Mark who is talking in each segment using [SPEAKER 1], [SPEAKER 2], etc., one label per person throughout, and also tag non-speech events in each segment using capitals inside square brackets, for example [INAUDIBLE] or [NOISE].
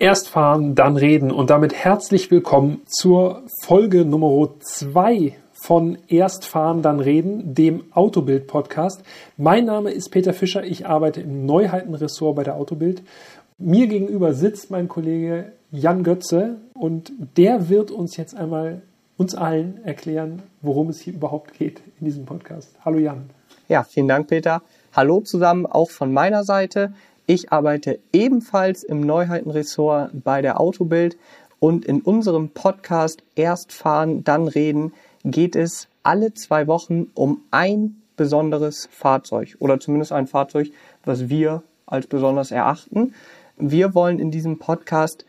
[SPEAKER 1] Erst fahren, dann reden und damit herzlich willkommen zur Folge Nummer 2 von Erst fahren, dann reden, dem Autobild Podcast. Mein Name ist Peter Fischer, ich arbeite im Neuheitenressort bei der Autobild. Mir gegenüber sitzt mein Kollege Jan Götze und der wird uns jetzt einmal uns allen erklären, worum es hier überhaupt geht in diesem Podcast. Hallo Jan.
[SPEAKER 2] Ja, vielen Dank Peter. Hallo zusammen auch von meiner Seite. Ich arbeite ebenfalls im Neuheitenressort bei der Autobild und in unserem Podcast Erst fahren, dann reden geht es alle zwei Wochen um ein besonderes Fahrzeug oder zumindest ein Fahrzeug, was wir als besonders erachten. Wir wollen in diesem Podcast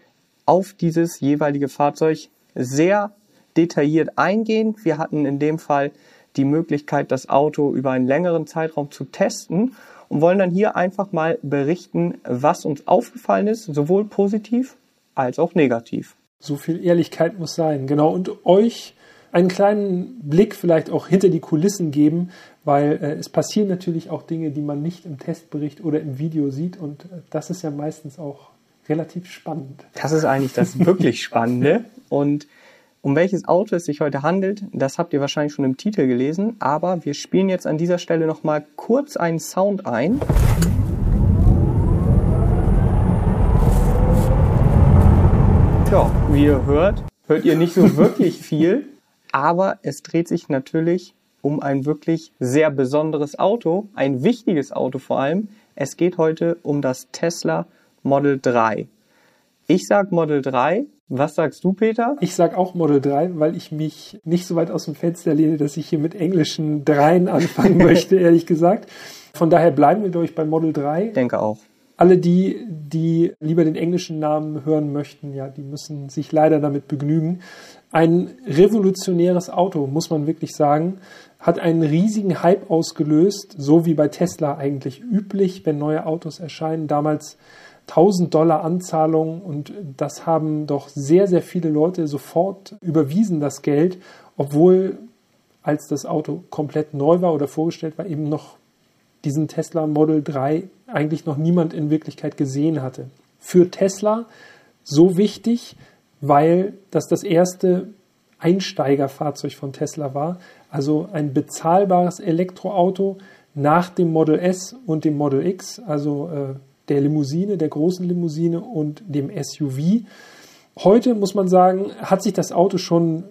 [SPEAKER 2] auf dieses jeweilige Fahrzeug sehr detailliert eingehen. Wir hatten in dem Fall die Möglichkeit, das Auto über einen längeren Zeitraum zu testen und wollen dann hier einfach mal berichten, was uns aufgefallen ist, sowohl positiv als auch negativ.
[SPEAKER 1] So viel Ehrlichkeit muss sein, genau. Und euch einen kleinen Blick vielleicht auch hinter die Kulissen geben, weil äh, es passieren natürlich auch Dinge, die man nicht im Testbericht oder im Video sieht. Und äh, das ist ja meistens auch relativ spannend.
[SPEAKER 2] Das ist eigentlich das wirklich Spannende. Und um welches Auto es sich heute handelt, das habt ihr wahrscheinlich schon im Titel gelesen, aber wir spielen jetzt an dieser Stelle nochmal kurz einen Sound ein. Ja, wie ihr hört, hört ihr nicht so [LAUGHS] wirklich viel, aber es dreht sich natürlich um ein wirklich sehr besonderes Auto, ein wichtiges Auto vor allem. Es geht heute um das Tesla Model 3. Ich sag Model 3, was sagst du, Peter?
[SPEAKER 1] Ich sag auch Model 3, weil ich mich nicht so weit aus dem Fenster lehne, dass ich hier mit englischen Dreien anfangen [LAUGHS] möchte, ehrlich gesagt. Von daher bleiben wir, glaube ich, bei Model 3.
[SPEAKER 2] Ich denke auch.
[SPEAKER 1] Alle die, die lieber den englischen Namen hören möchten, ja, die müssen sich leider damit begnügen. Ein revolutionäres Auto, muss man wirklich sagen, hat einen riesigen Hype ausgelöst, so wie bei Tesla eigentlich üblich, wenn neue Autos erscheinen. Damals 1000 Dollar Anzahlung und das haben doch sehr, sehr viele Leute sofort überwiesen, das Geld, obwohl als das Auto komplett neu war oder vorgestellt war, eben noch diesen Tesla Model 3 eigentlich noch niemand in Wirklichkeit gesehen hatte. Für Tesla so wichtig, weil das das erste Einsteigerfahrzeug von Tesla war, also ein bezahlbares Elektroauto nach dem Model S und dem Model X, also äh, der Limousine, der großen Limousine und dem SUV. Heute muss man sagen, hat sich das Auto schon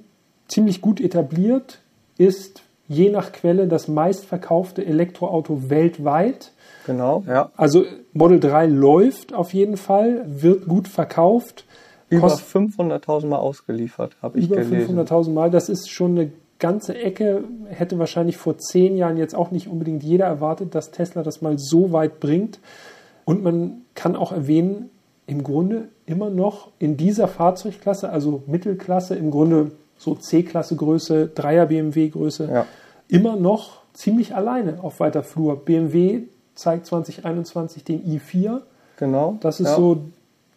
[SPEAKER 1] ziemlich gut etabliert, ist je nach Quelle das meistverkaufte Elektroauto weltweit.
[SPEAKER 2] Genau, ja.
[SPEAKER 1] Also Model 3 läuft auf jeden Fall, wird gut verkauft.
[SPEAKER 2] Über 500.000 Mal ausgeliefert, habe ich gelesen.
[SPEAKER 1] Über 500.000 Mal, das ist schon eine ganze Ecke. Hätte wahrscheinlich vor zehn Jahren jetzt auch nicht unbedingt jeder erwartet, dass Tesla das mal so weit bringt. Und man kann auch erwähnen, im Grunde immer noch in dieser Fahrzeugklasse, also Mittelklasse, im Grunde so C-Klasse Größe, 3er BMW Größe, ja. immer noch ziemlich alleine auf weiter Flur. BMW zeigt 2021 den i4.
[SPEAKER 2] Genau.
[SPEAKER 1] Das ist ja. so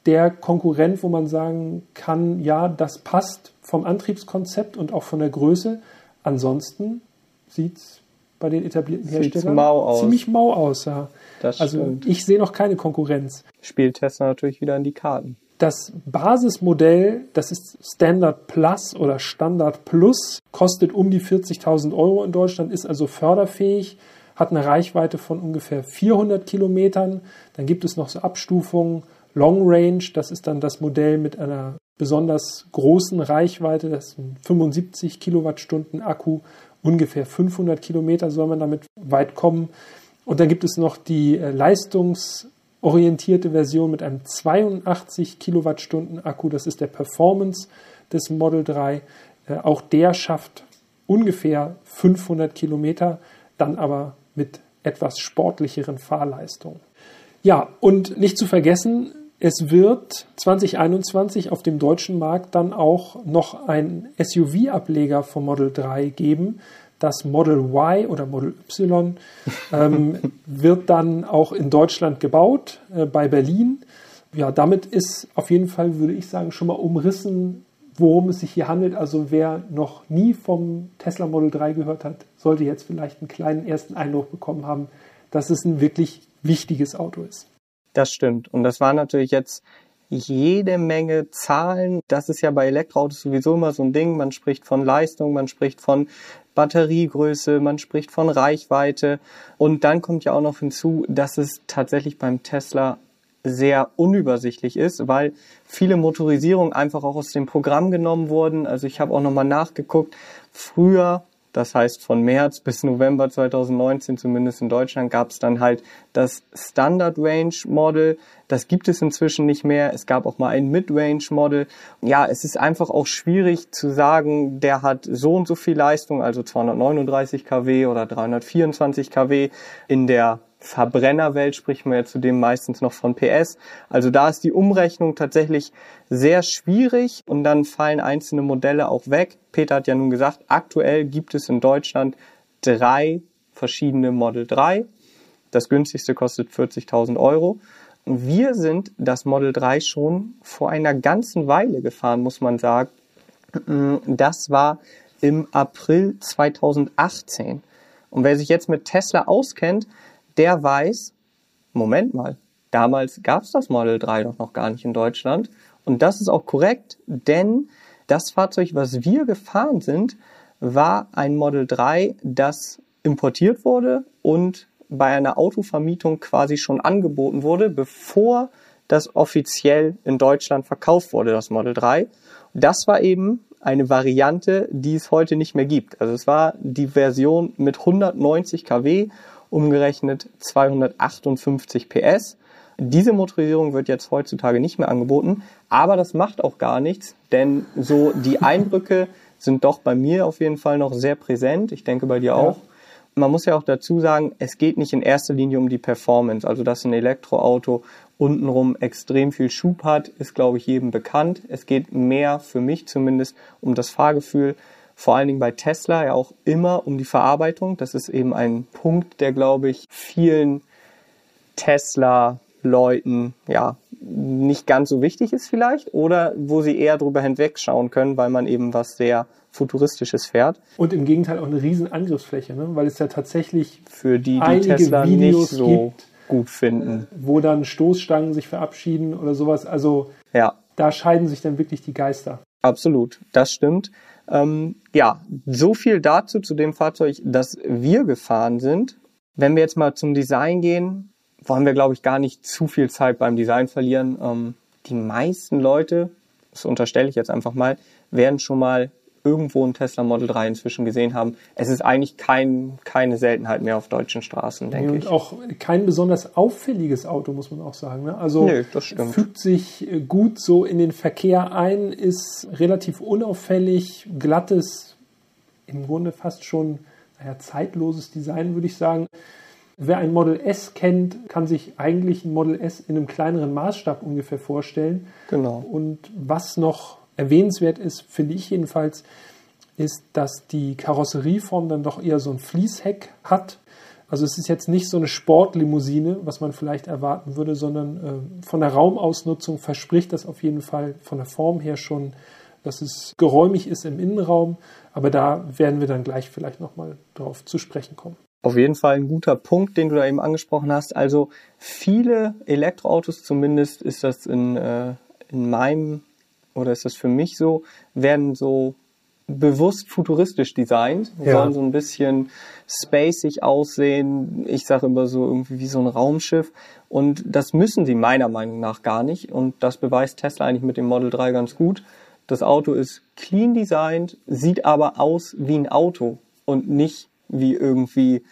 [SPEAKER 1] der Konkurrent, wo man sagen kann, ja, das passt vom Antriebskonzept und auch von der Größe. Ansonsten sieht es bei den etablierten Herstellern
[SPEAKER 2] mau aus.
[SPEAKER 1] ziemlich mau aus. Ja.
[SPEAKER 2] Das
[SPEAKER 1] also
[SPEAKER 2] stimmt.
[SPEAKER 1] ich sehe noch keine Konkurrenz.
[SPEAKER 2] Spielt Tesla natürlich wieder in die Karten.
[SPEAKER 1] Das Basismodell, das ist Standard Plus oder Standard Plus, kostet um die 40.000 Euro in Deutschland, ist also förderfähig, hat eine Reichweite von ungefähr 400 Kilometern. Dann gibt es noch so Abstufungen. Long Range, das ist dann das Modell mit einer besonders großen Reichweite, das ist ein 75 Kilowattstunden Akku ungefähr 500 Kilometer soll man damit weit kommen. Und dann gibt es noch die äh, leistungsorientierte Version mit einem 82 Kilowattstunden Akku. Das ist der Performance des Model 3. Äh, auch der schafft ungefähr 500 Kilometer, dann aber mit etwas sportlicheren Fahrleistungen. Ja, und nicht zu vergessen, es wird 2021 auf dem deutschen Markt dann auch noch ein SUV-Ableger vom Model 3 geben. Das Model Y oder Model Y ähm, [LAUGHS] wird dann auch in Deutschland gebaut, äh, bei Berlin. Ja, damit ist auf jeden Fall, würde ich sagen, schon mal umrissen, worum es sich hier handelt. Also wer noch nie vom Tesla Model 3 gehört hat, sollte jetzt vielleicht einen kleinen ersten Eindruck bekommen haben, dass es ein wirklich wichtiges Auto ist.
[SPEAKER 2] Das stimmt. Und das war natürlich jetzt jede Menge Zahlen. Das ist ja bei Elektroautos sowieso immer so ein Ding. Man spricht von Leistung, man spricht von Batteriegröße, man spricht von Reichweite. Und dann kommt ja auch noch hinzu, dass es tatsächlich beim Tesla sehr unübersichtlich ist, weil viele Motorisierungen einfach auch aus dem Programm genommen wurden. Also ich habe auch nochmal nachgeguckt. Früher das heißt, von März bis November 2019, zumindest in Deutschland, gab es dann halt das Standard Range Model. Das gibt es inzwischen nicht mehr. Es gab auch mal ein Mid-Range Model. Ja, es ist einfach auch schwierig zu sagen, der hat so und so viel Leistung, also 239 kW oder 324 kW in der Verbrennerwelt spricht man ja zudem meistens noch von PS. Also da ist die Umrechnung tatsächlich sehr schwierig und dann fallen einzelne Modelle auch weg. Peter hat ja nun gesagt, aktuell gibt es in Deutschland drei verschiedene Model 3. Das günstigste kostet 40.000 Euro. Wir sind das Model 3 schon vor einer ganzen Weile gefahren, muss man sagen. Das war im April 2018. Und wer sich jetzt mit Tesla auskennt, der weiß, Moment mal, damals gab es das Model 3 doch noch gar nicht in Deutschland. Und das ist auch korrekt, denn das Fahrzeug, was wir gefahren sind, war ein Model 3, das importiert wurde und bei einer Autovermietung quasi schon angeboten wurde, bevor das offiziell in Deutschland verkauft wurde, das Model 3. Das war eben eine Variante, die es heute nicht mehr gibt. Also es war die Version mit 190 kW umgerechnet 258 PS. Diese Motorisierung wird jetzt heutzutage nicht mehr angeboten, aber das macht auch gar nichts, denn so die Eindrücke sind doch bei mir auf jeden Fall noch sehr präsent. Ich denke bei dir auch. Man muss ja auch dazu sagen, es geht nicht in erster Linie um die Performance. Also, dass ein Elektroauto untenrum extrem viel Schub hat, ist, glaube ich, jedem bekannt. Es geht mehr, für mich zumindest, um das Fahrgefühl vor allen Dingen bei Tesla ja auch immer um die Verarbeitung. Das ist eben ein Punkt, der, glaube ich, vielen Tesla-Leuten ja nicht ganz so wichtig ist vielleicht oder wo sie eher drüber hinwegschauen können, weil man eben was sehr futuristisches fährt.
[SPEAKER 1] Und im Gegenteil auch eine riesen Angriffsfläche, ne? weil es ja tatsächlich
[SPEAKER 2] für die, die Tesla Videos nicht so gibt, gut finden,
[SPEAKER 1] wo dann Stoßstangen sich verabschieden oder sowas. Also ja. da scheiden sich dann wirklich die Geister.
[SPEAKER 2] Absolut, das stimmt. Ähm, ja, so viel dazu zu dem Fahrzeug, das wir gefahren sind. Wenn wir jetzt mal zum Design gehen, wollen wir, glaube ich, gar nicht zu viel Zeit beim Design verlieren. Ähm, die meisten Leute, das unterstelle ich jetzt einfach mal, werden schon mal irgendwo ein Tesla Model 3 inzwischen gesehen haben. Es ist eigentlich kein, keine Seltenheit mehr auf deutschen Straßen, denke
[SPEAKER 1] und
[SPEAKER 2] ich.
[SPEAKER 1] Und auch kein besonders auffälliges Auto, muss man auch sagen. Ne? Also
[SPEAKER 2] Nö,
[SPEAKER 1] fügt sich gut so in den Verkehr ein, ist relativ unauffällig, glattes, im Grunde fast schon naja, zeitloses Design, würde ich sagen. Wer ein Model S kennt, kann sich eigentlich ein Model S in einem kleineren Maßstab ungefähr vorstellen.
[SPEAKER 2] Genau.
[SPEAKER 1] Und was noch erwähnenswert ist, finde ich jedenfalls, ist, dass die Karosserieform dann doch eher so ein Fließheck hat. Also es ist jetzt nicht so eine Sportlimousine, was man vielleicht erwarten würde, sondern äh, von der Raumausnutzung verspricht das auf jeden Fall von der Form her schon, dass es geräumig ist im Innenraum. Aber da werden wir dann gleich vielleicht nochmal drauf zu sprechen kommen.
[SPEAKER 2] Auf jeden Fall ein guter Punkt, den du da eben angesprochen hast. Also viele Elektroautos, zumindest ist das in, äh, in meinem oder ist das für mich so, werden so bewusst futuristisch designt, ja. sollen so ein bisschen spacig aussehen. Ich sage immer so irgendwie wie so ein Raumschiff. Und das müssen sie meiner Meinung nach gar nicht. Und das beweist Tesla eigentlich mit dem Model 3 ganz gut. Das Auto ist clean designt, sieht aber aus wie ein Auto und nicht wie irgendwie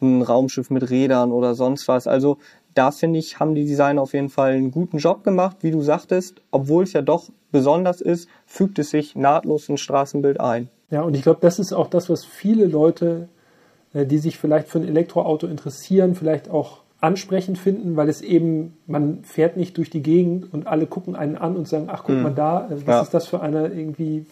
[SPEAKER 2] ein Raumschiff mit Rädern oder sonst was. Also da finde ich, haben die Designer auf jeden Fall einen guten Job gemacht, wie du sagtest. Obwohl es ja doch besonders ist, fügt es sich nahtlos ins Straßenbild ein.
[SPEAKER 1] Ja, und ich glaube, das ist auch das, was viele Leute, äh, die sich vielleicht für ein Elektroauto interessieren, vielleicht auch ansprechend finden, weil es eben, man fährt nicht durch die Gegend und alle gucken einen an und sagen, ach guck mhm. mal da, äh, was ja. ist das für eine irgendwie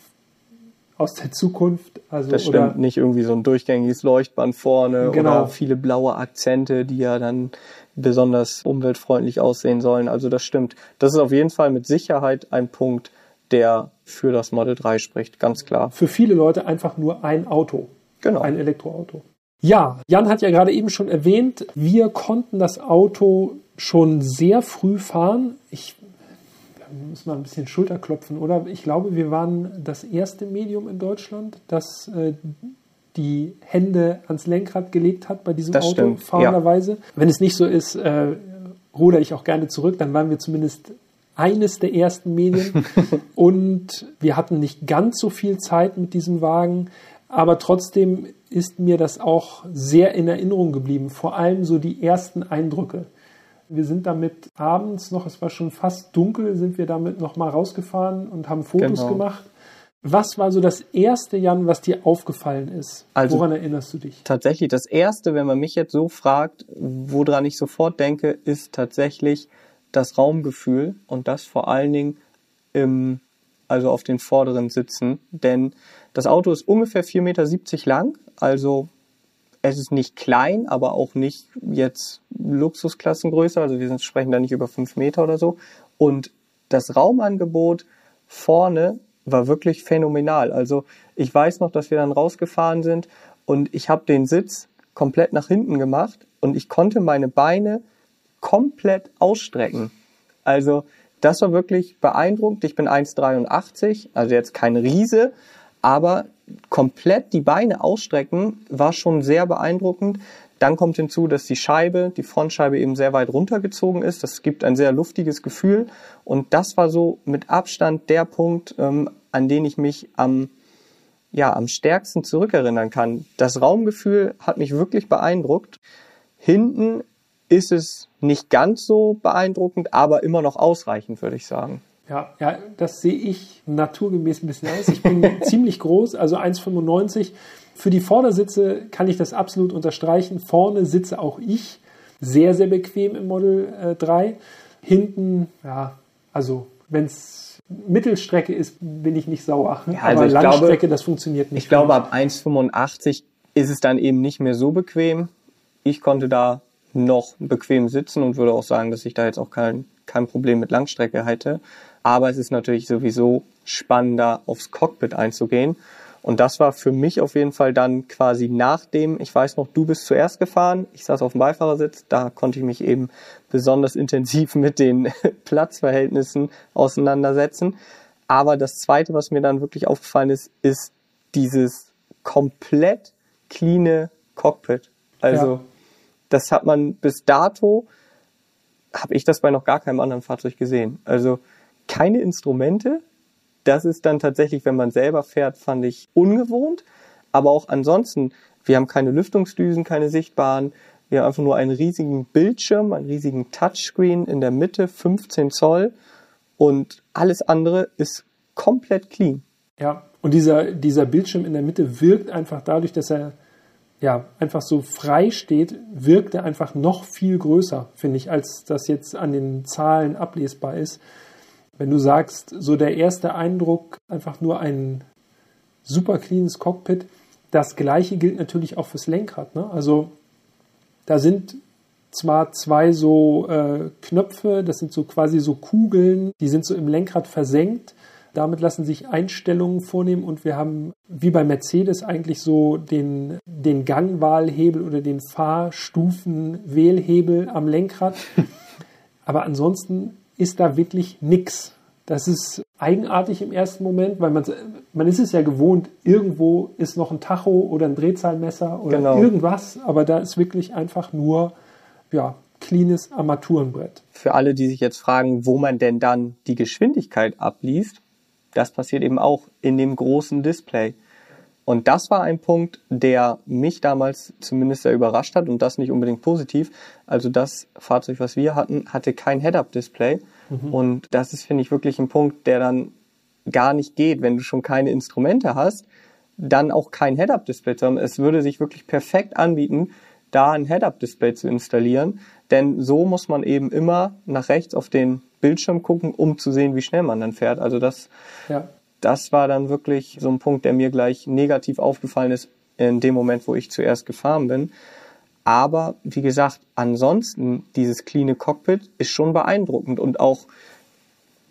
[SPEAKER 1] aus der Zukunft.
[SPEAKER 2] Also, das stimmt, oder, nicht irgendwie so ein durchgängiges Leuchtband vorne genau. oder viele blaue Akzente, die ja dann besonders umweltfreundlich aussehen sollen. Also das stimmt. Das ist auf jeden Fall mit Sicherheit ein Punkt, der für das Model 3 spricht, ganz klar.
[SPEAKER 1] Für viele Leute einfach nur ein Auto.
[SPEAKER 2] Genau.
[SPEAKER 1] Ein Elektroauto. Ja, Jan hat ja gerade eben schon erwähnt, wir konnten das Auto schon sehr früh fahren. Ich muss man ein bisschen Schulterklopfen, oder? Ich glaube, wir waren das erste Medium in Deutschland, das äh, die Hände ans Lenkrad gelegt hat bei diesem
[SPEAKER 2] Das
[SPEAKER 1] Auto,
[SPEAKER 2] stimmt,
[SPEAKER 1] fahrenderweise. Ja. Wenn es nicht so ist, äh, ruder ich auch gerne zurück, dann waren wir zumindest eines der ersten Medien [LAUGHS] und wir hatten nicht ganz so viel Zeit mit diesem Wagen, aber trotzdem ist mir das auch sehr in Erinnerung geblieben, vor allem so die ersten Eindrücke. Wir sind damit abends noch, es war schon fast dunkel, sind wir damit noch mal rausgefahren und haben Fotos
[SPEAKER 2] Genau.
[SPEAKER 1] gemacht. Was war so das erste, Jan, was dir aufgefallen ist?
[SPEAKER 2] Also-
[SPEAKER 1] Woran erinnerst du dich?
[SPEAKER 2] Tatsächlich, das Erste, wenn man mich jetzt so fragt, woran ich sofort denke, ist tatsächlich das Raumgefühl und das vor allen Dingen im, also auf den vorderen Sitzen. Denn das Auto ist ungefähr 4,70 Meter lang, also es ist nicht klein, aber auch nicht jetzt Luxusklassengröße, also wir sind, sprechen da nicht über 5 Meter oder so. Und das Raumangebot vorne war wirklich phänomenal. Also ich weiß noch, dass wir dann rausgefahren sind und ich habe den Sitz komplett nach hinten gemacht und ich konnte meine Beine komplett ausstrecken. Also das war wirklich beeindruckend. Ich bin 1,83, also jetzt kein Riese, aber komplett die Beine ausstrecken war schon sehr beeindruckend. Dann kommt hinzu, dass die Scheibe, die Frontscheibe eben sehr weit runtergezogen ist. Das gibt ein sehr luftiges Gefühl. Und das war so mit Abstand der Punkt, ähm, an den ich mich am, ja, am stärksten zurückerinnern kann. Das Raumgefühl hat mich wirklich beeindruckt. Hinten ist es nicht ganz so beeindruckend, aber immer noch ausreichend, würde ich sagen.
[SPEAKER 1] Ja, ja, das sehe ich naturgemäß ein bisschen aus. Ich bin [LAUGHS] ziemlich groß, also 1,95. Für die Vordersitze kann ich das absolut unterstreichen. Vorne sitze auch ich sehr, sehr bequem im Model äh, 3. Hinten, ja, also wenn es Mittelstrecke ist, bin ich nicht sauer.
[SPEAKER 2] Ja,
[SPEAKER 1] Aber
[SPEAKER 2] also ich
[SPEAKER 1] Langstrecke,
[SPEAKER 2] glaube-
[SPEAKER 1] das funktioniert nicht.
[SPEAKER 2] Ich glaube, ab 1,85 ist es dann eben nicht mehr so bequem. Ich konnte da noch bequem sitzen und würde auch sagen, dass ich da jetzt auch kein, kein Problem mit Langstrecke hätte. Aber es ist natürlich sowieso spannender, aufs Cockpit einzugehen. Und das war für mich auf jeden Fall dann quasi nach dem, ich weiß noch, du bist zuerst gefahren, ich saß auf dem Beifahrersitz, da konnte ich mich eben besonders intensiv [LAUGHS] mit den [LAUGHS] Platzverhältnissen auseinandersetzen. Aber das zweite, was mir dann wirklich aufgefallen ist, ist dieses komplett cleane Cockpit. Also
[SPEAKER 1] Ja.
[SPEAKER 2] das hat man bis dato, habe ich das bei noch gar keinem anderen Fahrzeug gesehen. Also keine Instrumente. Das ist dann tatsächlich, wenn man selber fährt, fand ich ungewohnt. Aber auch ansonsten, wir haben keine Lüftungsdüsen, keine sichtbaren. Wir haben einfach nur einen riesigen Bildschirm, einen riesigen Touchscreen in der Mitte, 15 Zoll. Und alles andere ist komplett clean.
[SPEAKER 1] Ja, und dieser, dieser Bildschirm in der Mitte wirkt einfach dadurch, dass er ja einfach so frei steht, wirkt er einfach noch viel größer, finde ich, als das jetzt an den Zahlen ablesbar ist. Wenn du sagst, so der erste Eindruck, einfach nur ein super cleanes Cockpit, das gleiche gilt natürlich auch fürs Lenkrad. Ne? Also da sind zwar zwei so äh, Knöpfe, das sind so quasi so Kugeln, die sind so im Lenkrad versenkt. Damit lassen sich Einstellungen vornehmen und wir haben wie bei Mercedes eigentlich so den, den Gangwahlhebel oder den Fahrstufenwählhebel am Lenkrad. [LAUGHS] Aber ansonsten ist da wirklich nichts. Das ist eigenartig im ersten Moment, weil man, man ist es ja gewohnt, irgendwo ist noch ein Tacho oder ein Drehzahlmesser oder
[SPEAKER 2] Genau.
[SPEAKER 1] irgendwas, aber da ist wirklich einfach nur ja, cleanes Armaturenbrett.
[SPEAKER 2] Für alle, die sich jetzt fragen, wo man denn dann die Geschwindigkeit abliest, das passiert eben auch in dem großen Display. Und das war ein Punkt, der mich damals zumindest sehr überrascht hat und das nicht unbedingt positiv. Also das Fahrzeug, was wir hatten, hatte kein Head-Up-Display. Und das ist, finde ich, wirklich ein Punkt, der dann gar nicht geht, wenn du schon keine Instrumente hast, dann auch kein Head-Up-Display zu haben. Es würde sich wirklich perfekt anbieten, da ein Head-Up-Display zu installieren, denn so muss man eben immer nach rechts auf den Bildschirm gucken, um zu sehen, wie schnell man dann fährt. Also das,
[SPEAKER 1] Ja,
[SPEAKER 2] das war dann wirklich so ein Punkt, der mir gleich negativ aufgefallen ist in dem Moment, wo ich zuerst gefahren bin. Aber wie gesagt, ansonsten dieses cleane Cockpit ist schon beeindruckend und auch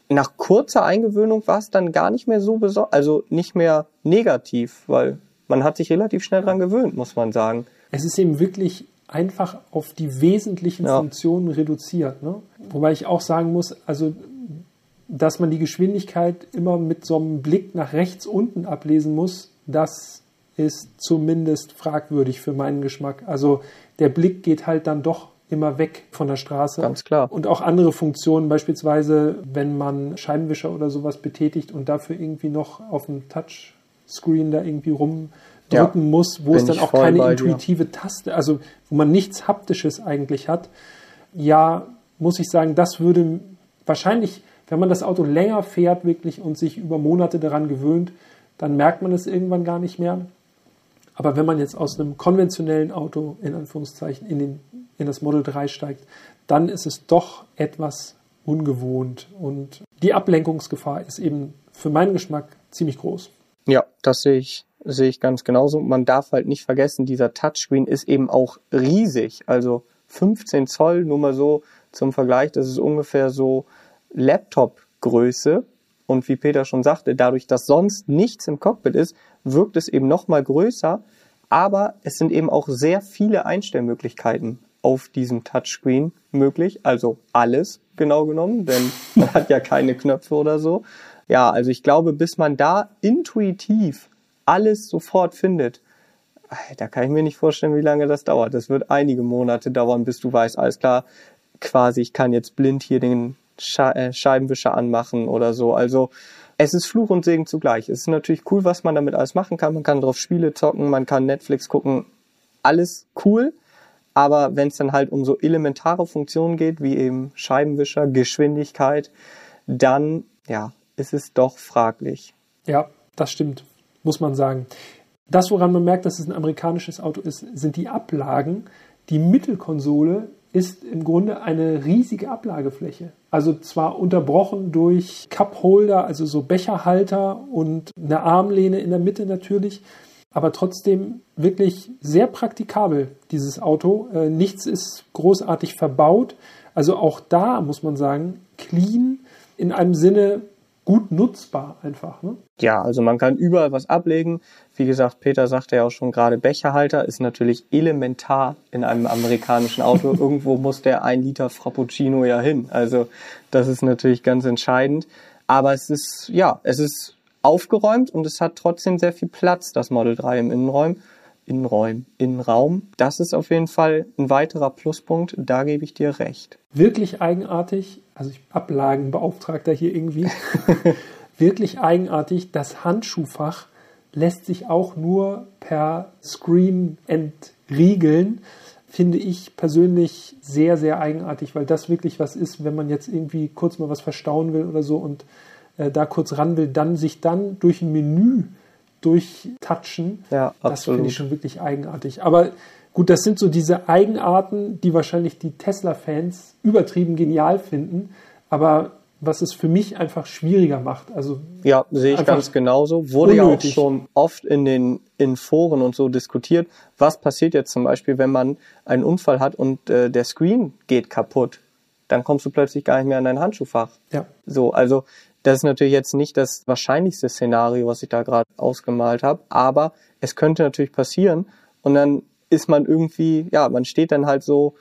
[SPEAKER 2] nach kurzer Eingewöhnung war es dann gar nicht mehr so besonders, also nicht mehr negativ, weil man hat sich relativ schnell dran gewöhnt, muss man sagen.
[SPEAKER 1] es ist eben wirklich einfach auf die wesentlichen
[SPEAKER 2] Ja.
[SPEAKER 1] Funktionen reduziert. Ne? Wobei ich auch sagen muss, also dass man die Geschwindigkeit immer mit so einem Blick nach rechts unten ablesen muss, das ist zumindest fragwürdig für meinen Geschmack. Also der Blick geht halt dann doch immer weg von der Straße.
[SPEAKER 2] Ganz klar.
[SPEAKER 1] Und auch andere Funktionen, beispielsweise, wenn man Scheibenwischer oder sowas betätigt und dafür irgendwie noch auf dem Touchscreen da irgendwie rumdrücken
[SPEAKER 2] Ja,
[SPEAKER 1] muss, wo es dann auch keine
[SPEAKER 2] dir.
[SPEAKER 1] intuitive Taste, also wo man nichts Haptisches eigentlich hat. Ja, muss ich sagen, das würde wahrscheinlich, wenn man das Auto länger fährt wirklich und sich über Monate daran gewöhnt, dann merkt man es irgendwann gar nicht mehr. Aber wenn man jetzt aus einem konventionellen Auto in Anführungszeichen in, den, in das Model 3 steigt, dann ist es doch etwas ungewohnt und die Ablenkungsgefahr ist eben für meinen Geschmack ziemlich groß.
[SPEAKER 2] Ja, das sehe ich, sehe ich ganz genauso. Man darf halt nicht vergessen, dieser Touchscreen ist eben auch riesig. Also 15 Zoll, nur mal so zum Vergleich, das ist ungefähr so Laptop-Größe. Und wie Peter schon sagte, dadurch, dass sonst nichts im Cockpit ist, wirkt es eben noch mal größer. Aber es sind eben auch sehr viele Einstellmöglichkeiten auf diesem Touchscreen möglich. Also alles genau genommen, denn [LAUGHS] man hat ja keine Knöpfe oder so. Ja, also ich glaube, bis man da intuitiv alles sofort findet, äh, da kann ich mir nicht vorstellen, wie lange das dauert. Das wird einige Monate dauern, bis du weißt, alles klar, quasi, ich kann jetzt blind hier den Scheibenwischer anmachen oder so. Also es ist Fluch und Segen zugleich. Es ist natürlich cool, was man damit alles machen kann. Man kann drauf Spiele zocken, man kann Netflix gucken. Alles cool. Aber wenn es dann halt um so elementare Funktionen geht, wie eben Scheibenwischer, Geschwindigkeit, dann ja, ist es doch fraglich.
[SPEAKER 1] Ja, das stimmt, muss man sagen. Das, woran man merkt, dass es ein amerikanisches Auto ist, sind die Ablagen. Die Mittelkonsole ist im Grunde eine riesige Ablagefläche. Also zwar unterbrochen durch Cupholder, also so Becherhalter und eine Armlehne in der Mitte natürlich, aber trotzdem wirklich sehr praktikabel, dieses Auto. Äh, nichts ist großartig verbaut. Also auch da muss man sagen, clean in einem Sinne gut nutzbar einfach. Ne?
[SPEAKER 2] Ja, also man kann überall was ablegen. Wie gesagt, Peter sagte ja auch schon gerade, Becherhalter ist natürlich elementar in einem amerikanischen Auto. [LAUGHS] Irgendwo muss der ein Liter Frappuccino ja hin. Also das ist natürlich ganz entscheidend. Aber es ist, ja, es ist aufgeräumt und es hat trotzdem sehr viel Platz, das Model 3 im Innenraum. Innenräum, Innenraum. Das ist auf jeden Fall ein weiterer Pluspunkt. Da gebe ich dir recht.
[SPEAKER 1] Wirklich eigenartig, also ich Ablagenbeauftragter hier irgendwie, [LAUGHS] wirklich eigenartig, das Handschuhfach lässt sich auch nur per Screen entriegeln. Finde ich persönlich sehr, sehr eigenartig, weil das wirklich was ist, wenn man jetzt irgendwie kurz mal was verstauen will oder so und äh, da kurz ran will, dann sich dann durch ein Menü durchtatschen.
[SPEAKER 2] Ja,
[SPEAKER 1] Das finde ich schon wirklich eigenartig. Aber gut, das sind so diese Eigenarten, die wahrscheinlich die Tesla-Fans übertrieben genial finden. Aber was es für mich einfach schwieriger macht. Also
[SPEAKER 2] Ja, sehe ich ganz genauso. Wurde ja auch
[SPEAKER 1] unnötig.
[SPEAKER 2] schon oft in den in Foren und so diskutiert. Was passiert jetzt zum Beispiel, wenn man einen Unfall hat und äh, der Screen geht kaputt? Dann kommst du plötzlich gar nicht mehr an dein Handschuhfach.
[SPEAKER 1] ja,
[SPEAKER 2] So, also das ist natürlich jetzt nicht das wahrscheinlichste Szenario, was ich da gerade ausgemalt habe, aber es könnte natürlich passieren und dann ist man irgendwie, ja, man steht dann halt so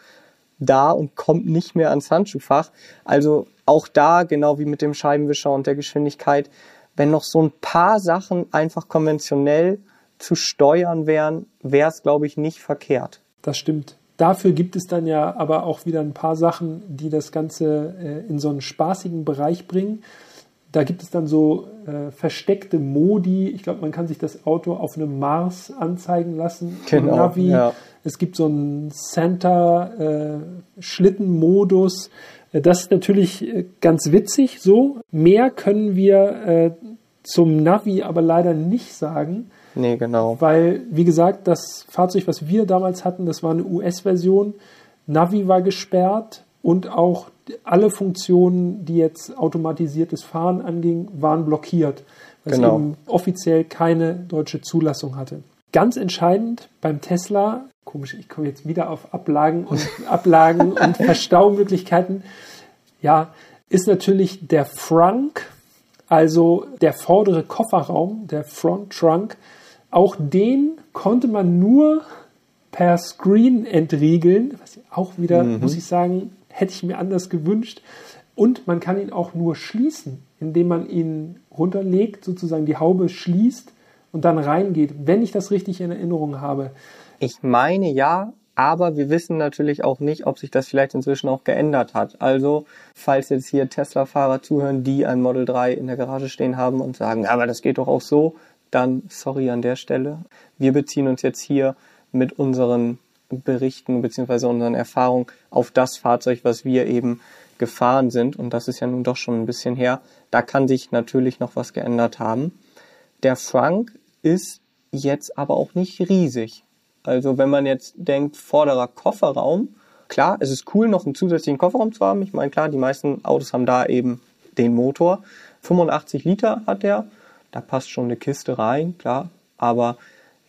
[SPEAKER 2] da und kommt nicht mehr ans Handschuhfach. Also auch da, genau wie mit dem Scheibenwischer und der Geschwindigkeit, wenn noch so ein paar Sachen einfach konventionell zu steuern wären, wäre es, glaube ich, nicht verkehrt.
[SPEAKER 1] das stimmt. Dafür gibt es dann ja aber auch wieder ein paar Sachen, die das Ganze äh, in so einen spaßigen Bereich bringen. Da gibt es dann so äh, versteckte Modi. Ich glaube, man kann sich das Auto auf einem Mars anzeigen lassen.
[SPEAKER 2] Genau,
[SPEAKER 1] Navi.
[SPEAKER 2] ja.
[SPEAKER 1] Es gibt so einen Center-Schlittenmodus. Äh, das ist natürlich äh, ganz witzig so. Mehr können wir äh, zum Navi aber leider nicht sagen.
[SPEAKER 2] Nee, genau.
[SPEAKER 1] Weil, wie gesagt, das Fahrzeug, was wir damals hatten, das war eine US-Version. Navi war gesperrt und auch alle Funktionen, die jetzt automatisiertes Fahren anging, waren blockiert, weil
[SPEAKER 2] Genau.
[SPEAKER 1] es eben offiziell keine deutsche Zulassung hatte. Ganz entscheidend beim Tesla, komisch, ich komme jetzt wieder auf Ablagen und [LAUGHS] Ablagen und Verstaumöglichkeiten, ja, ist natürlich der Frunk, also der vordere Kofferraum, der Front Trunk. Auch den konnte man nur per Screen entriegeln, was auch wieder, muss ich sagen, hätte ich mir anders gewünscht. Und man kann ihn auch nur schließen, indem man ihn runterlegt, sozusagen die Haube schließt und dann reingeht, wenn ich das richtig in Erinnerung habe.
[SPEAKER 2] Ich meine ja, aber wir wissen natürlich auch nicht, ob sich das vielleicht inzwischen auch geändert hat. Also, falls jetzt hier Tesla-Fahrer zuhören, die ein Model 3 in der Garage stehen haben und sagen, aber das geht doch auch so, dann sorry an der Stelle. Wir beziehen uns jetzt hier mit unseren Berichten bzw. unseren Erfahrungen auf das Fahrzeug, was wir eben gefahren sind. Und das ist ja nun doch schon ein bisschen her. Da kann sich natürlich noch was geändert haben. Der Frank ist jetzt aber auch nicht riesig. Also wenn man jetzt denkt, vorderer Kofferraum, klar, es ist cool, noch einen zusätzlichen Kofferraum zu haben. Ich meine, klar, die meisten Autos haben da eben den Motor. 85 Liter hat der. Da passt schon eine Kiste rein, klar. Aber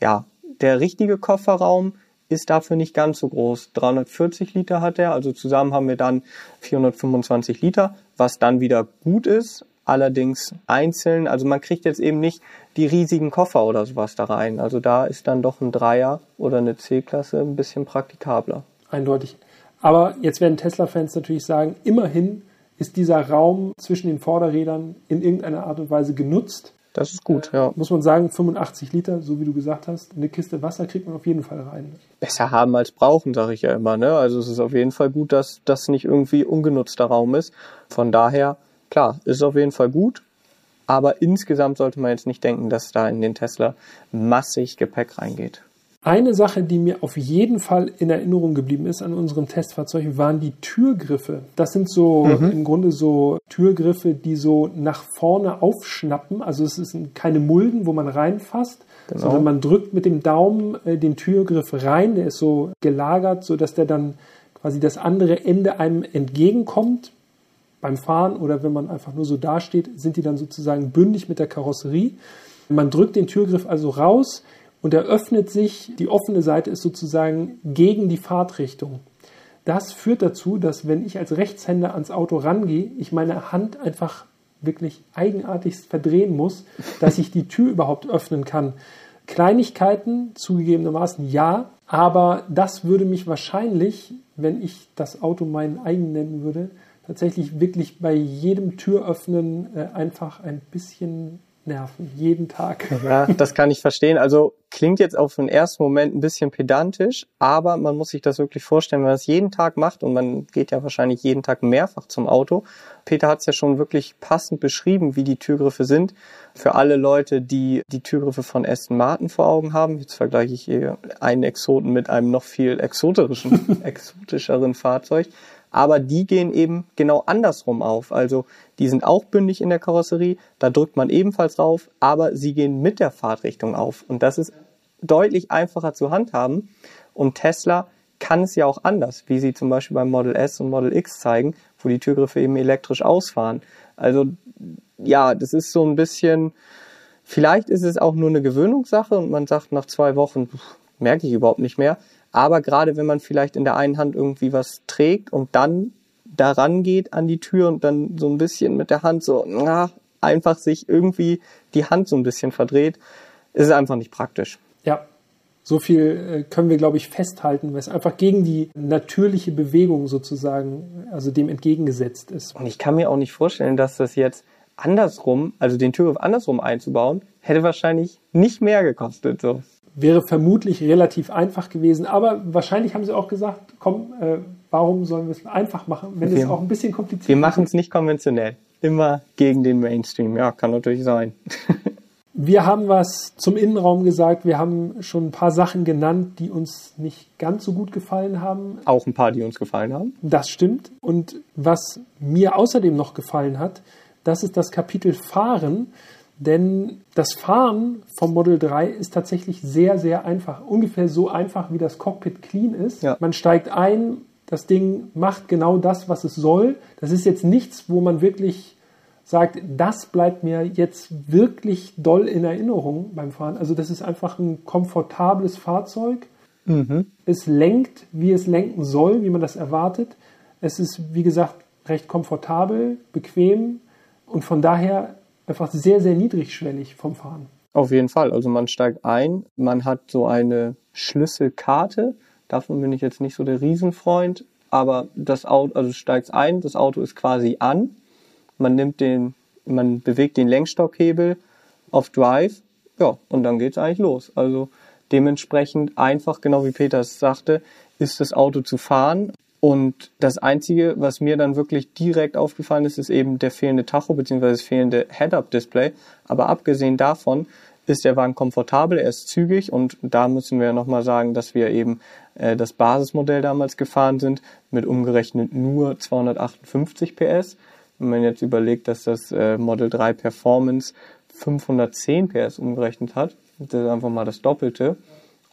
[SPEAKER 2] ja, der richtige Kofferraum ist dafür nicht ganz so groß. 340 Liter hat er, also zusammen haben wir dann 425 Liter, was dann wieder gut ist. Allerdings einzeln, also man kriegt jetzt eben nicht die riesigen Koffer oder sowas da rein. Also da ist dann doch ein Dreier oder eine C-Klasse ein bisschen praktikabler.
[SPEAKER 1] Eindeutig. Aber jetzt werden Tesla-Fans natürlich sagen, immerhin ist dieser Raum zwischen den Vorderrädern in irgendeiner Art und Weise genutzt.
[SPEAKER 2] Das ist gut, ja.
[SPEAKER 1] Muss man sagen, 85 Liter, so wie du gesagt hast, eine Kiste Wasser kriegt man auf jeden Fall rein.
[SPEAKER 2] Besser haben als brauchen, sage ich ja immer. Ne? Also es ist auf jeden Fall gut, dass das nicht irgendwie ungenutzter Raum ist. Von daher, klar, ist auf jeden Fall gut. Aber insgesamt sollte man jetzt nicht denken, dass da in den Tesla massig Gepäck reingeht.
[SPEAKER 1] Eine Sache, die mir auf jeden Fall in Erinnerung geblieben ist an unserem Testfahrzeug, waren die Türgriffe. Das sind so mhm. im Grunde so Türgriffe, die so nach vorne aufschnappen. Also es sind keine Mulden, wo man reinfasst, genau. sondern man drückt mit dem Daumen äh, den Türgriff rein. Der ist so gelagert, sodass der dann quasi das andere Ende einem entgegenkommt. Beim Fahren oder wenn man einfach nur so dasteht, sind die dann sozusagen bündig mit der Karosserie. Man drückt den Türgriff also raus und er öffnet sich, die offene Seite ist sozusagen gegen die Fahrtrichtung. Das führt dazu, dass wenn ich als Rechtshänder ans Auto rangehe, ich meine Hand einfach wirklich eigenartigst verdrehen muss, dass ich die Tür überhaupt öffnen kann. Kleinigkeiten, zugegebenermaßen ja, aber das würde mich wahrscheinlich, wenn ich das Auto meinen eigen nennen würde, tatsächlich wirklich bei jedem Türöffnen äh, einfach ein bisschen nerven, jeden Tag.
[SPEAKER 2] Ja, das kann ich verstehen. Also klingt jetzt auf den ersten Moment ein bisschen pedantisch, aber man muss sich das wirklich vorstellen, wenn man das jeden Tag macht und man geht ja wahrscheinlich jeden Tag mehrfach zum Auto. Peter hat es ja schon wirklich passend beschrieben, wie die Türgriffe sind. Für alle Leute, die die Türgriffe von Aston Martin vor Augen haben, jetzt vergleiche ich hier einen Exoten mit einem noch viel exotischeren [LAUGHS] Fahrzeug aber die gehen eben genau andersrum auf. Also die sind auch bündig in der Karosserie, da drückt man ebenfalls drauf, aber sie gehen mit der Fahrtrichtung auf. Und das ist deutlich einfacher zu handhaben. Und Tesla kann es ja auch anders, wie sie zum Beispiel beim Model S und Model X zeigen, wo die Türgriffe eben elektrisch ausfahren. Also ja, das ist so ein bisschen, vielleicht ist es auch nur eine Gewöhnungssache und man sagt nach zwei Wochen, merke ich überhaupt nicht mehr. Aber gerade wenn man vielleicht in der einen Hand irgendwie was trägt und dann daran geht an die Tür und dann so ein bisschen mit der Hand so, na, einfach sich irgendwie die Hand so ein bisschen verdreht, ist es einfach nicht praktisch.
[SPEAKER 1] Ja, so viel äh, können wir, glaube ich, festhalten, weil es einfach gegen die natürliche Bewegung sozusagen, also dem entgegengesetzt ist.
[SPEAKER 2] Und ich kann mir auch nicht vorstellen, dass das jetzt andersrum, also den Türgriff andersrum einzubauen, hätte wahrscheinlich nicht mehr gekostet. So
[SPEAKER 1] wäre vermutlich relativ einfach gewesen. Aber wahrscheinlich haben sie auch gesagt, komm, äh, warum sollen wir es einfach machen, wenn wir, es auch ein bisschen kompliziert ist.
[SPEAKER 2] Wir machen es nicht konventionell. Immer gegen den Mainstream. Ja, kann natürlich sein. [LAUGHS]
[SPEAKER 1] wir haben was zum Innenraum gesagt. Wir haben schon ein paar Sachen genannt, die uns nicht ganz so gut gefallen haben.
[SPEAKER 2] Auch ein paar, die uns gefallen haben.
[SPEAKER 1] Das stimmt. Und was mir außerdem noch gefallen hat, das ist das Kapitel Fahren. Denn das Fahren vom Model 3 ist tatsächlich sehr, sehr einfach. Ungefähr so einfach, wie das Cockpit clean ist. Ja. Man steigt ein, das Ding macht genau das, was es soll. Das ist jetzt nichts, wo man wirklich sagt, das bleibt mir jetzt wirklich doll in Erinnerung beim Fahren. Also das ist einfach ein komfortables Fahrzeug. Mhm. Es lenkt, wie es lenken soll, wie man das erwartet. Es ist, wie gesagt, recht komfortabel, bequem und von daher einfach sehr, sehr niedrigschwellig vom Fahren.
[SPEAKER 2] Auf jeden Fall. Also man steigt ein, man hat so eine Schlüsselkarte. Davon bin ich jetzt nicht so der Riesenfreund. aber das Auto, also du steigst ein, das Auto ist quasi an, man nimmt den, man bewegt den Lenkstockhebel auf Drive, ja, und dann geht's eigentlich los. Also dementsprechend einfach, genau wie Peter es sagte, ist das Auto zu fahren. Und das Einzige, was mir dann wirklich direkt aufgefallen ist, ist eben der fehlende Tacho bzw. das fehlende Head-Up-Display. Aber abgesehen davon ist der Wagen komfortabel, er ist zügig und da müssen wir nochmal sagen, dass wir eben äh, das Basismodell damals gefahren sind mit umgerechnet nur 258 PS. Wenn man jetzt überlegt, dass das äh, Model 3 Performance 510 PS umgerechnet hat, das ist einfach mal das Doppelte.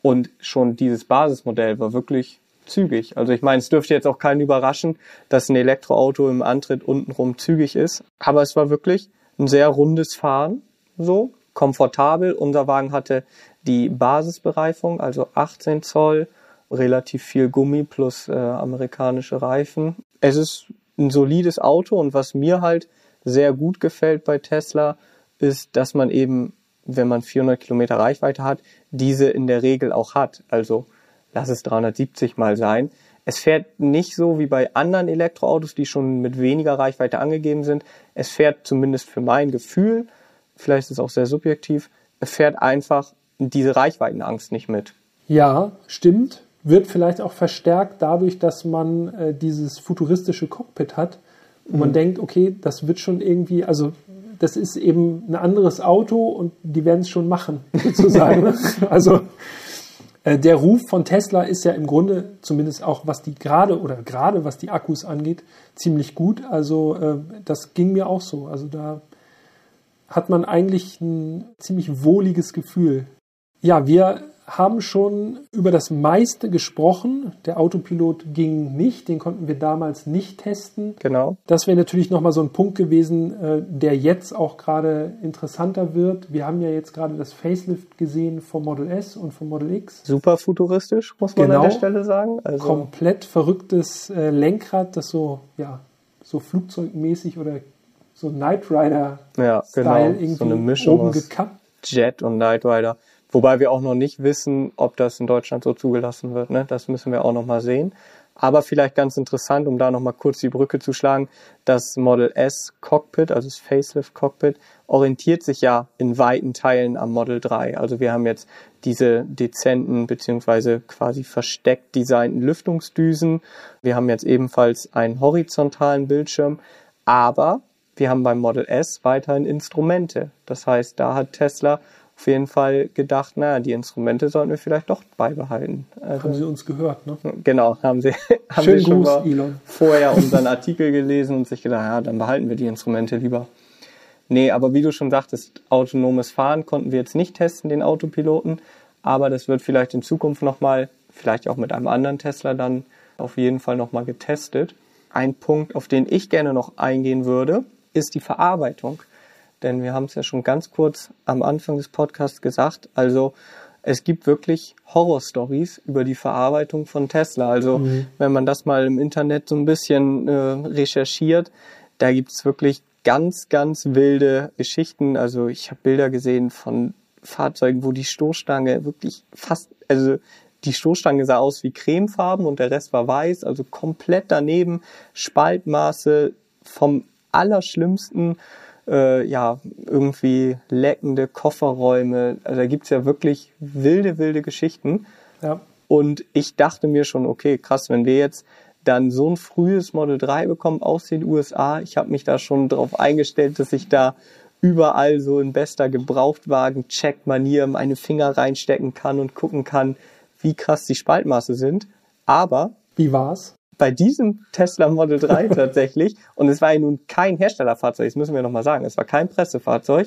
[SPEAKER 2] Und schon dieses Basismodell war wirklich zügig. Also ich meine, es dürfte jetzt auch keinen überraschen, dass ein Elektroauto im Antritt untenrum zügig ist. Aber es war wirklich ein sehr rundes Fahren, so komfortabel. Unser Wagen hatte die Basisbereifung, also 18 Zoll, relativ viel Gummi plus äh, amerikanische Reifen. Es ist ein solides Auto und was mir halt sehr gut gefällt bei Tesla, ist, dass man eben, wenn man 400 Kilometer Reichweite hat, diese in der Regel auch hat. Also lass es 370 mal sein. Es fährt nicht so wie bei anderen Elektroautos, die schon mit weniger Reichweite angegeben sind. Es fährt zumindest für mein Gefühl, vielleicht ist es auch sehr subjektiv, es fährt einfach diese Reichweitenangst nicht mit.
[SPEAKER 1] Ja, stimmt. Wird vielleicht auch verstärkt dadurch, dass man äh, dieses futuristische Cockpit hat. Und man mhm. denkt, okay, das wird schon irgendwie, also das ist eben ein anderes Auto und die werden es schon machen, [LAUGHS] sozusagen. [LAUGHS] also der Ruf von Tesla ist ja im Grunde, zumindest auch was die gerade oder gerade was die Akkus angeht, ziemlich gut. Also äh, das ging mir auch so. Also da hat man eigentlich ein ziemlich wohliges Gefühl. Ja, wir haben schon über das meiste gesprochen. Der Autopilot ging nicht, den konnten wir damals nicht testen.
[SPEAKER 2] Genau.
[SPEAKER 1] Das wäre natürlich nochmal so ein Punkt gewesen, äh, der jetzt auch gerade interessanter wird. Wir haben ja jetzt gerade das Facelift gesehen vom Model S und vom Model X.
[SPEAKER 2] Super futuristisch, muss man genau. an der Stelle sagen.
[SPEAKER 1] Also Komplett verrücktes äh, Lenkrad, das so, ja, so flugzeugmäßig oder so Knight Rider
[SPEAKER 2] ja, genau. irgendwie so eine Mischung oben gekappt. Jet und Knight Rider. Wobei wir auch noch nicht wissen, ob das in Deutschland so zugelassen wird. Ne? Das müssen wir auch noch mal sehen. Aber vielleicht ganz interessant, um da noch mal kurz die Brücke zu schlagen, das Model S Cockpit, also das Facelift Cockpit, orientiert sich ja in weiten Teilen am Model 3. Also wir haben jetzt diese dezenten beziehungsweise quasi versteckt designten Lüftungsdüsen. Wir haben jetzt ebenfalls einen horizontalen Bildschirm. Aber wir haben beim Model S weiterhin Instrumente. Das heißt, da hat Tesla auf jeden Fall gedacht, naja, die Instrumente sollten wir vielleicht doch beibehalten.
[SPEAKER 1] Also, haben sie uns gehört, ne?
[SPEAKER 2] Genau, haben sie, [LAUGHS] haben
[SPEAKER 1] Schönen sie schon Gruß, Elon.
[SPEAKER 2] vorher [LAUGHS] unseren Artikel gelesen und sich gedacht, ja, dann behalten wir die Instrumente lieber. Nee, aber wie du schon sagtest, autonomes Fahren konnten wir jetzt nicht testen, den Autopiloten, aber das wird vielleicht in Zukunft nochmal, vielleicht auch mit einem anderen Tesla dann auf jeden Fall nochmal getestet. Ein Punkt, auf den ich gerne noch eingehen würde, ist die Verarbeitung denn wir haben es ja schon ganz kurz am Anfang des Podcasts gesagt. Also es gibt wirklich Horror-Stories über die Verarbeitung von Tesla. Also mhm. wenn man das mal im Internet so ein bisschen äh, recherchiert, da gibt es wirklich ganz, ganz wilde Geschichten. Also ich habe Bilder gesehen von Fahrzeugen, wo die Stoßstange wirklich fast, also die Stoßstange sah aus wie cremefarben und der Rest war weiß, also komplett daneben. Spaltmaße vom Allerschlimmsten äh, ja, irgendwie leckende Kofferräume. Also da gibt's ja wirklich wilde, wilde Geschichten. Ja. Und ich dachte mir schon, okay, krass, wenn wir jetzt dann so ein frühes Model 3 bekommen aus den USA, ich habe mich da schon drauf eingestellt, dass ich da überall so in bester Gebrauchtwagen-Check-Manier meine Finger reinstecken kann und gucken kann, wie krass die Spaltmaße sind. Aber.
[SPEAKER 1] Wie war's?
[SPEAKER 2] Bei diesem Tesla Model 3 [LAUGHS] tatsächlich, und es war ja nun kein Herstellerfahrzeug, das müssen wir nochmal sagen, es war kein Pressefahrzeug,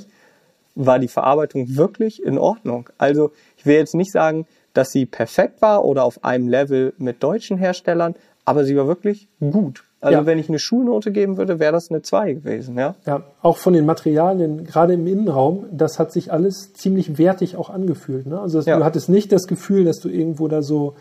[SPEAKER 2] war die Verarbeitung wirklich in Ordnung. Also ich will jetzt nicht sagen, dass sie perfekt war oder auf einem Level mit deutschen Herstellern, aber sie war wirklich gut. Also ja. wenn ich eine Schulnote geben würde, wäre das eine 2 gewesen, ja?
[SPEAKER 1] Ja, auch von den Materialien, gerade im Innenraum, das hat sich alles ziemlich wertig auch angefühlt. Ne? Also ja. du hattest nicht das Gefühl, dass du irgendwo da so,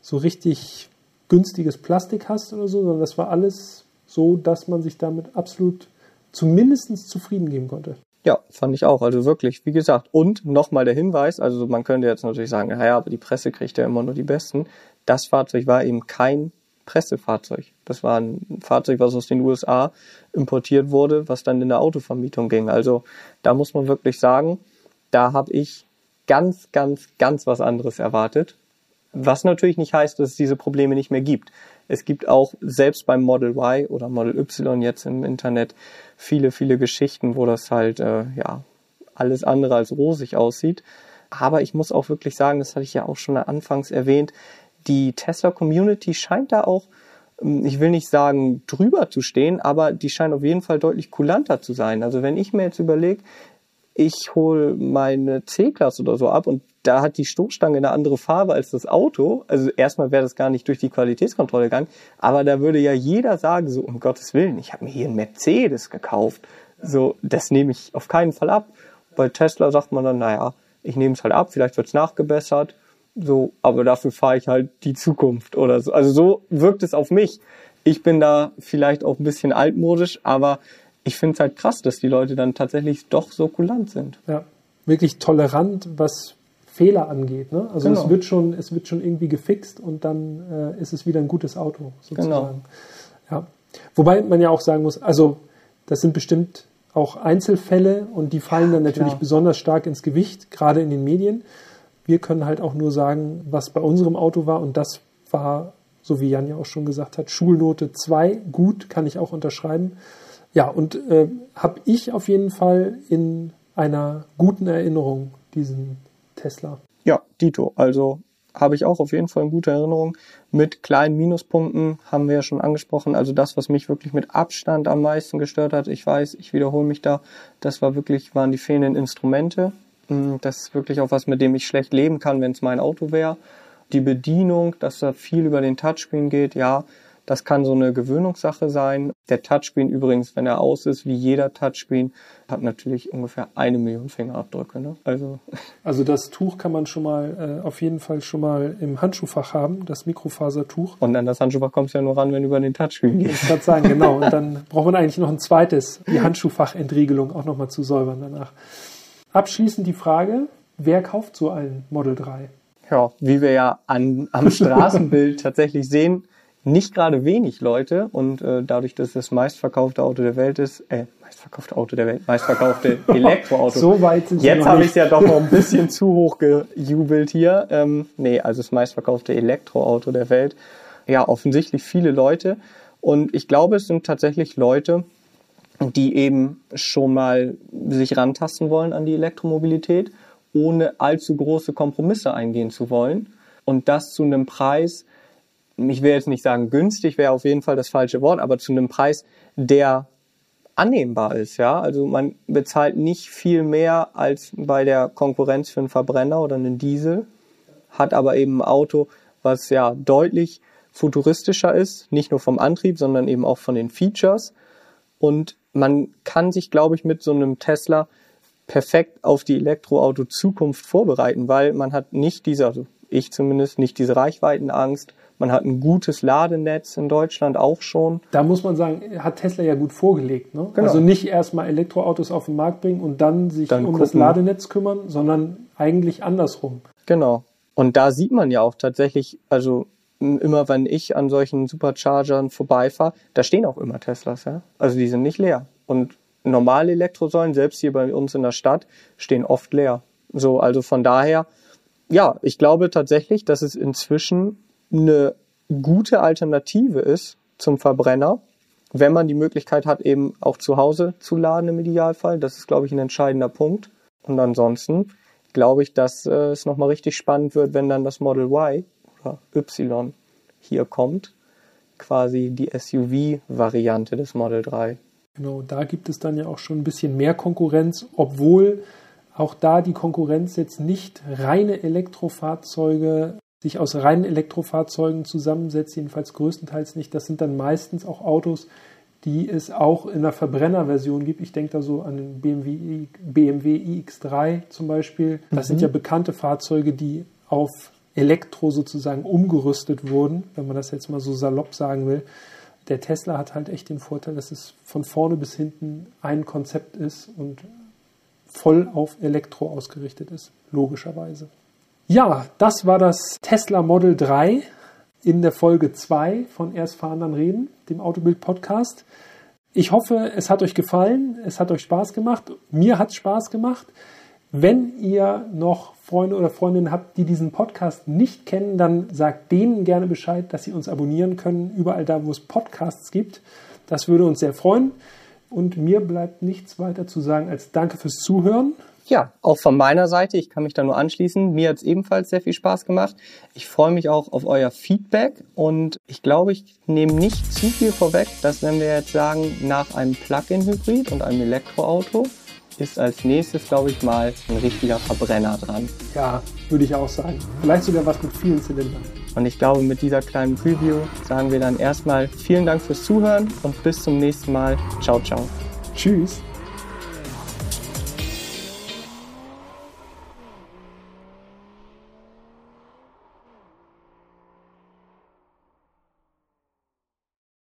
[SPEAKER 1] so richtig günstiges Plastik hast oder so, sondern das war alles so, dass man sich damit absolut zumindest zufrieden geben konnte.
[SPEAKER 2] Ja, fand ich auch. Also wirklich, wie gesagt. Und nochmal der Hinweis, also man könnte jetzt natürlich sagen, naja, aber die Presse kriegt ja immer nur die Besten. Das Fahrzeug war eben kein Pressefahrzeug. Das war ein Fahrzeug, was aus den USA importiert wurde, was dann in der Autovermietung ging. Also da muss man wirklich sagen, da habe ich ganz, ganz, ganz was anderes erwartet. Was natürlich nicht heißt, dass es diese Probleme nicht mehr gibt. Es gibt auch selbst beim Model Y oder Model Y jetzt im Internet viele, viele Geschichten, wo das halt äh, ja alles andere als rosig aussieht. Aber ich muss auch wirklich sagen, das hatte ich ja auch schon anfangs erwähnt, die Tesla Community scheint da auch, ähm, ich will nicht sagen drüber zu stehen, aber die scheint auf jeden Fall deutlich kulanter zu sein. Also wenn ich mir jetzt überlege, ich hole meine C-Klasse oder so ab und da hat die Stoßstange eine andere Farbe als das Auto. Also erstmal wäre das gar nicht durch die Qualitätskontrolle gegangen, aber da würde ja jeder sagen, so um Gottes Willen, ich habe mir hier einen Mercedes gekauft. So, das nehme ich auf keinen Fall ab. Bei Tesla sagt man dann, naja, ich nehme es halt ab, vielleicht wird es nachgebessert, so, aber dafür fahre ich halt die Zukunft oder so. Also so wirkt es auf mich. Ich bin da vielleicht auch ein bisschen altmodisch, aber ich finde es halt krass, dass die Leute dann tatsächlich doch so kulant sind.
[SPEAKER 1] Ja, wirklich tolerant, was Fehler angeht. Ne? Also genau. es wird schon, es wird schon irgendwie gefixt und dann äh, ist es wieder ein gutes Auto sozusagen. Genau. Ja. Wobei man ja auch sagen muss, also das sind bestimmt auch Einzelfälle und die fallen dann natürlich klar. besonders stark ins Gewicht, gerade in den Medien. Wir können halt auch nur sagen, was bei unserem Auto war und das war, so wie Jan ja auch schon gesagt hat, Schulnote 2, gut, kann ich auch unterschreiben. Ja, und äh, habe ich auf jeden Fall in einer guten Erinnerung diesen Tesla.
[SPEAKER 2] Ja, Dito. Also habe ich auch auf jeden Fall eine gute Erinnerung. Mit kleinen Minuspunkten haben wir ja schon angesprochen. Also das, was mich wirklich mit Abstand am meisten gestört hat, ich weiß, ich wiederhole mich da, das war wirklich, waren die fehlenden Instrumente. Mm, das ist wirklich auch was, mit dem ich schlecht leben kann, wenn es mein Auto wäre. Die Bedienung, dass da viel über den Touchscreen geht, ja, das kann so eine Gewöhnungssache sein. Der Touchscreen übrigens, wenn er aus ist, wie jeder Touchscreen, hat natürlich ungefähr eine Million Fingerabdrücke. Ne?
[SPEAKER 1] Also, [LAUGHS] also das Tuch kann man schon mal äh, auf jeden Fall schon mal im Handschuhfach haben, das Mikrofasertuch.
[SPEAKER 2] Und an das Handschuhfach kommst du ja nur ran, wenn du über den Touchscreen gehst.
[SPEAKER 1] Ich kann sagen, genau. Und dann [LAUGHS] braucht man eigentlich noch ein zweites, die Handschuhfachentriegelung auch nochmal zu säubern danach. Abschließend die Frage, wer kauft so ein Model 3?
[SPEAKER 2] Ja, wie wir ja an, am [LAUGHS] Straßenbild tatsächlich sehen, nicht gerade wenig Leute und äh, dadurch, dass es das meistverkaufte Auto der Welt ist, äh, meistverkaufte Auto der Welt, meistverkaufte [LAUGHS] Elektroauto.
[SPEAKER 1] so weit sind
[SPEAKER 2] Jetzt habe ich es ja doch noch ein bisschen zu hoch gejubelt hier. Ähm, nee, also das meistverkaufte Elektroauto der Welt. Ja, offensichtlich viele Leute. Und ich glaube, es sind tatsächlich Leute, die eben schon mal sich rantasten wollen an die Elektromobilität, ohne allzu große Kompromisse eingehen zu wollen. Und das zu einem Preis, ich will jetzt nicht sagen günstig, wäre auf jeden Fall das falsche Wort, aber zu einem Preis, der annehmbar ist, ja. Also man bezahlt nicht viel mehr als bei der Konkurrenz für einen Verbrenner oder einen Diesel, hat aber eben ein Auto, was ja deutlich futuristischer ist, nicht nur vom Antrieb, sondern eben auch von den Features. Und man kann sich, glaube ich, mit so einem Tesla perfekt auf die Elektroauto-Zukunft vorbereiten, weil man hat nicht diese, also ich zumindest, nicht diese Reichweitenangst, man hat ein gutes Ladenetz in Deutschland auch schon.
[SPEAKER 1] Da muss man sagen, hat Tesla ja gut vorgelegt. Ne? Genau. Also nicht erstmal Elektroautos auf den Markt bringen und dann sich dann um gucken. das Ladenetz kümmern, sondern eigentlich andersrum.
[SPEAKER 2] Genau. Und da sieht man ja auch tatsächlich, also immer wenn ich an solchen Superchargern vorbeifahre, da stehen auch immer Teslas, ja. Also die sind nicht leer. Und normale Elektrosäulen, selbst hier bei uns in der Stadt, stehen oft leer. So, also von daher, ja, ich glaube tatsächlich, dass es inzwischen eine gute Alternative ist zum Verbrenner, wenn man die Möglichkeit hat, eben auch zu Hause zu laden im Idealfall. Das ist, glaube ich, ein entscheidender Punkt. Und ansonsten glaube ich, dass äh, es nochmal richtig spannend wird, wenn dann das Model Y oder Y hier kommt. Quasi die SUV-Variante des Model 3.
[SPEAKER 1] Genau, da gibt es dann ja auch schon ein bisschen mehr Konkurrenz, obwohl auch da die Konkurrenz jetzt nicht reine Elektrofahrzeuge sich aus reinen Elektrofahrzeugen zusammensetzt, jedenfalls größtenteils nicht. Das sind dann meistens auch Autos, die es auch in der Verbrennerversion gibt. Ich denke da so an den BMW, BMW iX3 zum Beispiel. Das mhm. sind ja bekannte Fahrzeuge, die auf Elektro sozusagen umgerüstet wurden, wenn man das jetzt mal so salopp sagen will. Der Tesla hat halt echt den Vorteil, dass es von vorne bis hinten ein Konzept ist und voll auf Elektro ausgerichtet ist, logischerweise. Ja, das war das Tesla Model 3. in der Folge 2 von Erst fahren, dann reden, dem Autobild-Podcast. Ich hoffe, es hat euch gefallen, es hat euch Spaß gemacht. Mir hat es Spaß gemacht. Wenn ihr noch Freunde oder Freundinnen habt, die diesen Podcast nicht kennen, dann sagt denen gerne Bescheid, dass sie uns abonnieren können, überall da, wo es Podcasts gibt. Das würde uns sehr freuen. Und mir bleibt nichts weiter zu sagen als Danke fürs Zuhören.
[SPEAKER 2] Ja, auch von meiner Seite, ich kann mich da nur anschließen. Mir hat es ebenfalls sehr viel Spaß gemacht. Ich freue mich auch auf euer Feedback und ich glaube, ich nehme nicht zu viel vorweg, dass wenn wir jetzt sagen, nach einem Plug-in-Hybrid und einem Elektroauto, ist als nächstes, glaube ich, mal ein richtiger Verbrenner dran.
[SPEAKER 1] Ja, würde ich auch sagen. Vielleicht sogar was mit vielen Zylindern.
[SPEAKER 2] Und ich glaube, mit dieser kleinen Preview sagen wir dann erstmal vielen Dank fürs Zuhören und bis zum nächsten Mal. Ciao, ciao.
[SPEAKER 1] Tschüss.